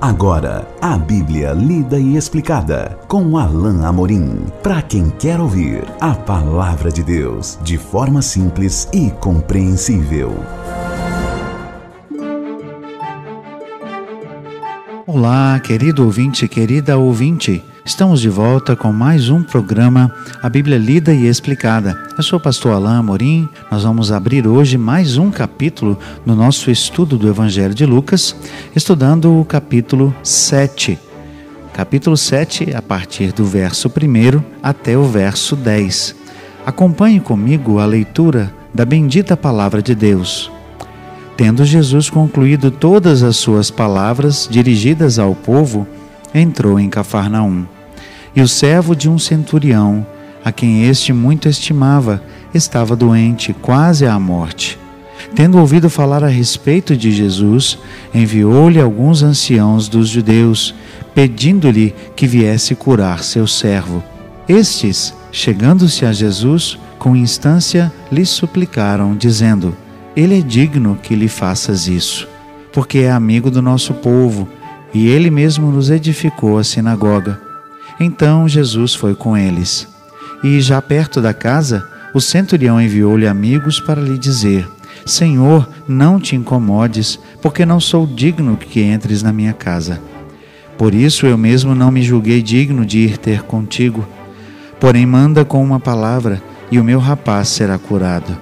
Agora, a Bíblia lida e explicada com Alain Amorim. Para quem quer ouvir a palavra de Deus de forma simples e compreensível. Olá, querido ouvinte, querida ouvinte. Estamos de volta com mais um programa A Bíblia Lida e Explicada. Eu sou o pastor Alain Amorim. Nós vamos abrir hoje mais um capítulo no nosso estudo do Evangelho de Lucas, estudando o capítulo 7. Capítulo 7, a partir do verso 1 até o verso 10. Acompanhe comigo a leitura da bendita palavra de Deus. Tendo Jesus concluído todas as suas palavras dirigidas ao povo, entrou em Cafarnaum. E o servo de um centurião, a quem este muito estimava, estava doente, quase à morte. Tendo ouvido falar a respeito de Jesus, enviou-lhe alguns anciãos dos judeus, pedindo-lhe que viesse curar seu servo. Estes, chegando-se a Jesus, com instância lhe suplicaram, dizendo: Ele é digno que lhe faças isso, porque é amigo do nosso povo, e ele mesmo nos edificou a sinagoga. Então Jesus foi com eles. E já perto da casa, o centurião enviou-lhe amigos para lhe dizer: Senhor, não te incomodes, porque não sou digno que entres na minha casa. Por isso eu mesmo não me julguei digno de ir ter contigo. Porém, manda com uma palavra, e o meu rapaz será curado.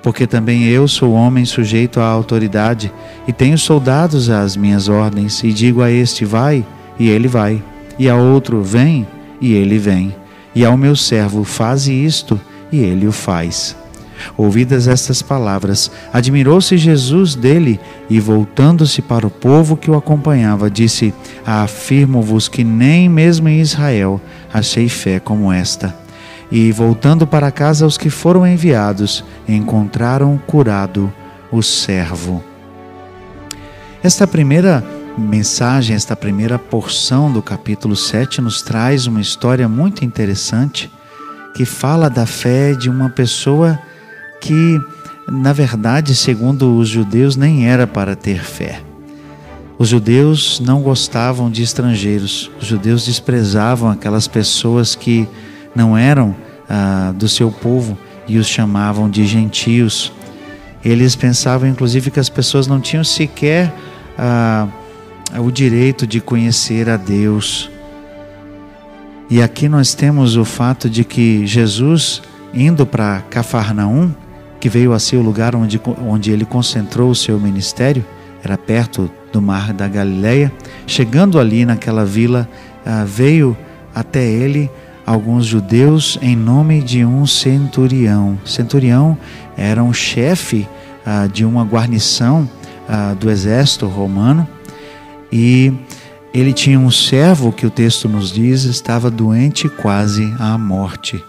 Porque também eu sou homem sujeito à autoridade, e tenho soldados às minhas ordens, e digo a este: vai, e ele vai e a outro: Vem, e ele vem. E ao meu servo: Faze isto, e ele o faz. Ouvidas estas palavras, admirou-se Jesus dele e, voltando-se para o povo que o acompanhava, disse: Afirmo-vos que nem mesmo em Israel achei fé como esta. E, voltando para casa, os que foram enviados encontraram curado o servo. Esta primeira mensagem, esta primeira porção do capítulo 7 nos traz uma história muito interessante que fala da fé de uma pessoa que, na verdade, segundo os judeus, nem era para ter fé. Os judeus não gostavam de estrangeiros, os judeus desprezavam aquelas pessoas que não eram ah, do seu povo e os chamavam de gentios. Eles pensavam, inclusive, que as pessoas não tinham sequer. Ah, o direito de conhecer a Deus. E aqui nós temos o fato de que Jesus, indo para Cafarnaum, que veio a ser o lugar onde, onde ele concentrou o seu ministério, era perto do mar da Galileia, chegando ali naquela vila, ah, veio até ele alguns judeus em nome de um centurião. Centurião era um chefe ah, de uma guarnição ah, do exército romano e ele tinha um servo que o texto nos diz estava doente quase à morte.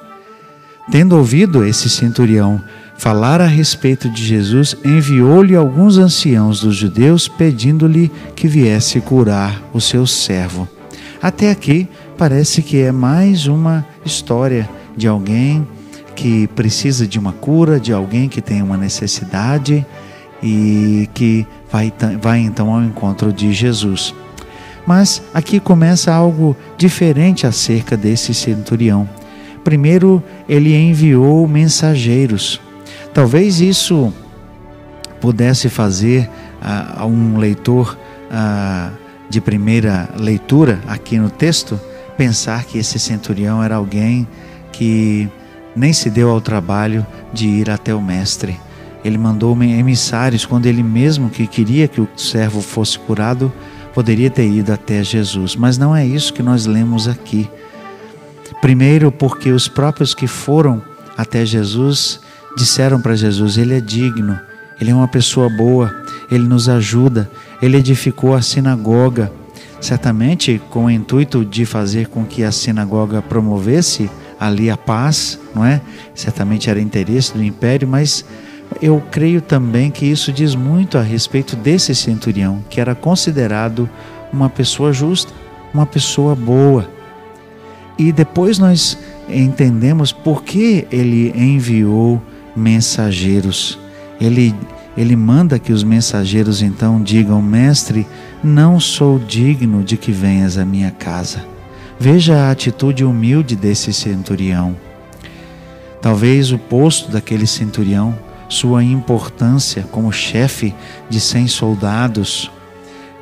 Tendo ouvido esse centurião falar a respeito de Jesus, enviou-lhe alguns anciãos dos judeus pedindo-lhe que viesse curar o seu servo. Até aqui parece que é mais uma história de alguém que precisa de uma cura, de alguém que tem uma necessidade e que vai, vai então ao encontro de Jesus. Mas aqui começa algo diferente acerca desse centurião. Primeiro, ele enviou mensageiros. Talvez isso pudesse fazer a, um leitor de primeira leitura aqui no texto pensar que esse centurião era alguém que nem se deu ao trabalho de ir até o mestre ele mandou emissários quando ele mesmo que queria que o servo fosse curado, poderia ter ido até Jesus. Mas não é isso que nós lemos aqui. Primeiro, porque os próprios que foram até Jesus disseram para Jesus: Ele é digno, ele é uma pessoa boa, ele nos ajuda, ele edificou a sinagoga. Certamente com o intuito de fazer com que a sinagoga promovesse ali a paz, não é? Certamente era interesse do império, mas eu creio também que isso diz muito a respeito desse centurião, que era considerado uma pessoa justa, uma pessoa boa. E depois nós entendemos por que ele enviou mensageiros. Ele ele manda que os mensageiros então digam: Mestre, não sou digno de que venhas à minha casa. Veja a atitude humilde desse centurião. Talvez o posto daquele centurião, sua importância como chefe de cem soldados,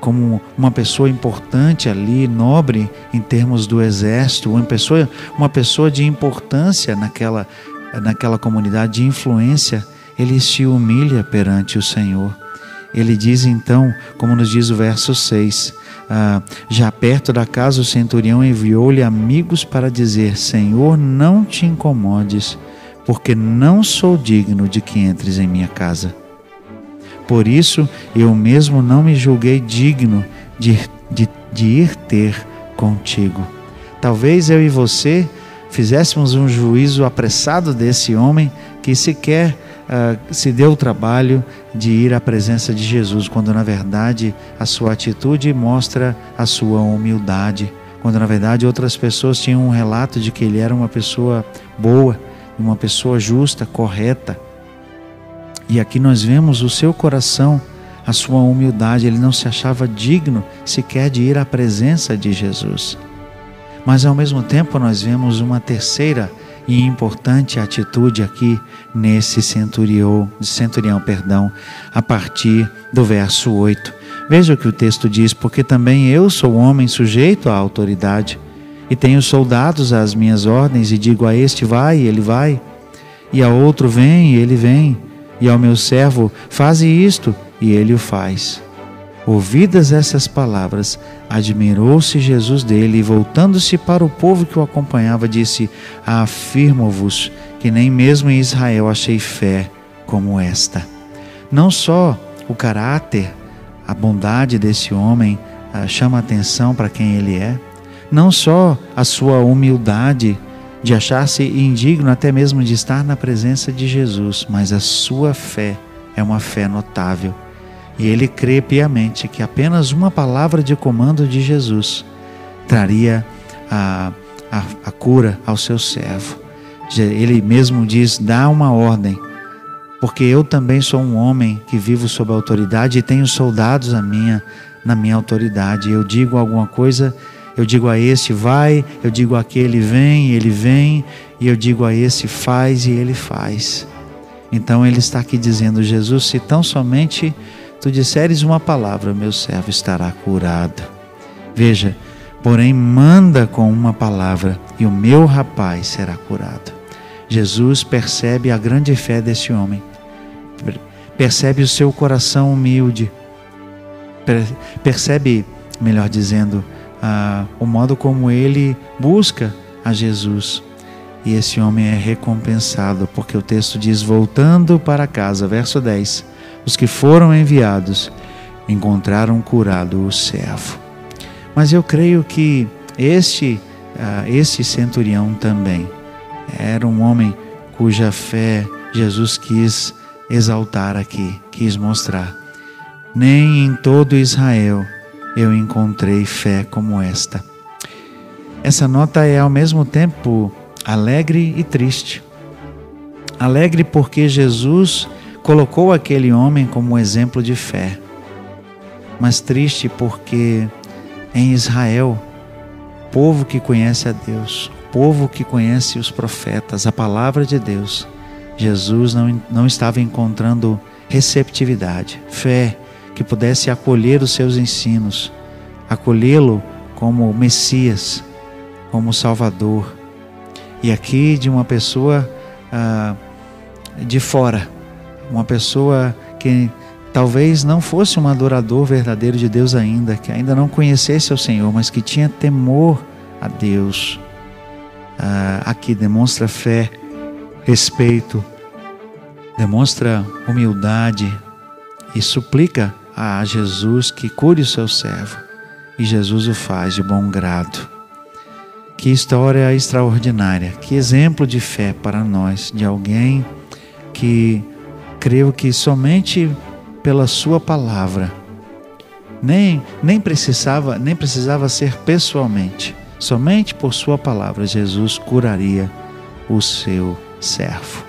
como uma pessoa importante ali, nobre em termos do exército, uma pessoa, uma pessoa de importância naquela, naquela comunidade, de influência, ele se humilha perante o Senhor. Ele diz então, como nos diz o verso 6, ah, já perto da casa o centurião enviou-lhe amigos para dizer: Senhor, não te incomodes, porque não sou digno de que entres em minha casa. Por isso eu mesmo não me julguei digno de, de, de ir ter contigo. Talvez eu e você fizéssemos um juízo apressado desse homem que sequer uh, se deu o trabalho de ir à presença de Jesus, quando na verdade a sua atitude mostra a sua humildade, quando na verdade outras pessoas tinham um relato de que ele era uma pessoa boa, uma pessoa justa, correta. E aqui nós vemos o seu coração, a sua humildade, ele não se achava digno sequer de ir à presença de Jesus. Mas ao mesmo tempo nós vemos uma terceira e importante atitude aqui nesse centurião, centurião, perdão, a partir do verso 8. Veja o que o texto diz: porque também eu sou homem sujeito à autoridade, e tenho soldados às minhas ordens, e digo a este vai, e ele vai, e a outro vem, e ele vem e ao meu servo: Faze isto, e ele o faz. Ouvidas essas palavras, admirou-se Jesus dele e, voltando-se para o povo que o acompanhava, disse: Afirmo-vos que nem mesmo em Israel achei fé como esta. Não só o caráter, a bondade desse homem ah, chama atenção para quem ele é, não só a sua humildade de achar-se indigno até mesmo de estar na presença de Jesus, mas a sua fé é uma fé notável. E ele crê piamente que apenas uma palavra de comando de Jesus traria a, a, a cura ao seu servo. Ele mesmo diz: dá uma ordem, porque eu também sou um homem que vivo sob autoridade e tenho soldados a minha, na minha autoridade. Eu digo alguma coisa eu digo a este vai, eu digo àquele vem, ele vem, e eu digo a esse faz e ele faz. Então ele está aqui dizendo: Jesus, se tão somente tu disseres uma palavra, meu servo estará curado. Veja, porém, manda com uma palavra e o meu rapaz será curado. Jesus percebe a grande fé desse homem, percebe o seu coração humilde, percebe, melhor dizendo, ah, o modo como ele busca a Jesus. E esse homem é recompensado, porque o texto diz: voltando para casa, verso 10: os que foram enviados encontraram curado o servo. Mas eu creio que este, ah, este centurião também era um homem cuja fé Jesus quis exaltar aqui, quis mostrar. Nem em todo Israel eu encontrei fé como esta. Essa nota é ao mesmo tempo alegre e triste. Alegre porque Jesus colocou aquele homem como exemplo de fé, mas triste porque em Israel, povo que conhece a Deus, povo que conhece os profetas, a palavra de Deus, Jesus não, não estava encontrando receptividade, fé, que pudesse acolher os seus ensinos, acolhê-lo como Messias, como Salvador. E aqui de uma pessoa ah, de fora, uma pessoa que talvez não fosse um adorador verdadeiro de Deus ainda, que ainda não conhecesse o Senhor, mas que tinha temor a Deus. Ah, aqui demonstra fé, respeito, demonstra humildade e suplica a Jesus que cure o seu servo. E Jesus o faz de bom grado. Que história extraordinária, que exemplo de fé para nós, de alguém que creio que somente pela sua palavra, nem, nem precisava nem precisava ser pessoalmente, somente por sua palavra Jesus curaria o seu servo.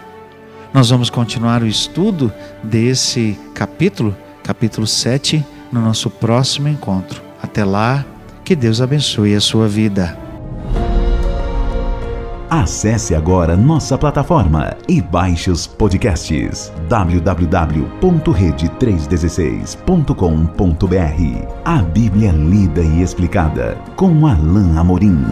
Nós vamos continuar o estudo desse capítulo, capítulo 7, no nosso próximo encontro. Até lá, que Deus abençoe a sua vida. Acesse agora nossa plataforma e baixe os podcasts www.rede316.com.br. A Bíblia lida e explicada com Alain Amorim.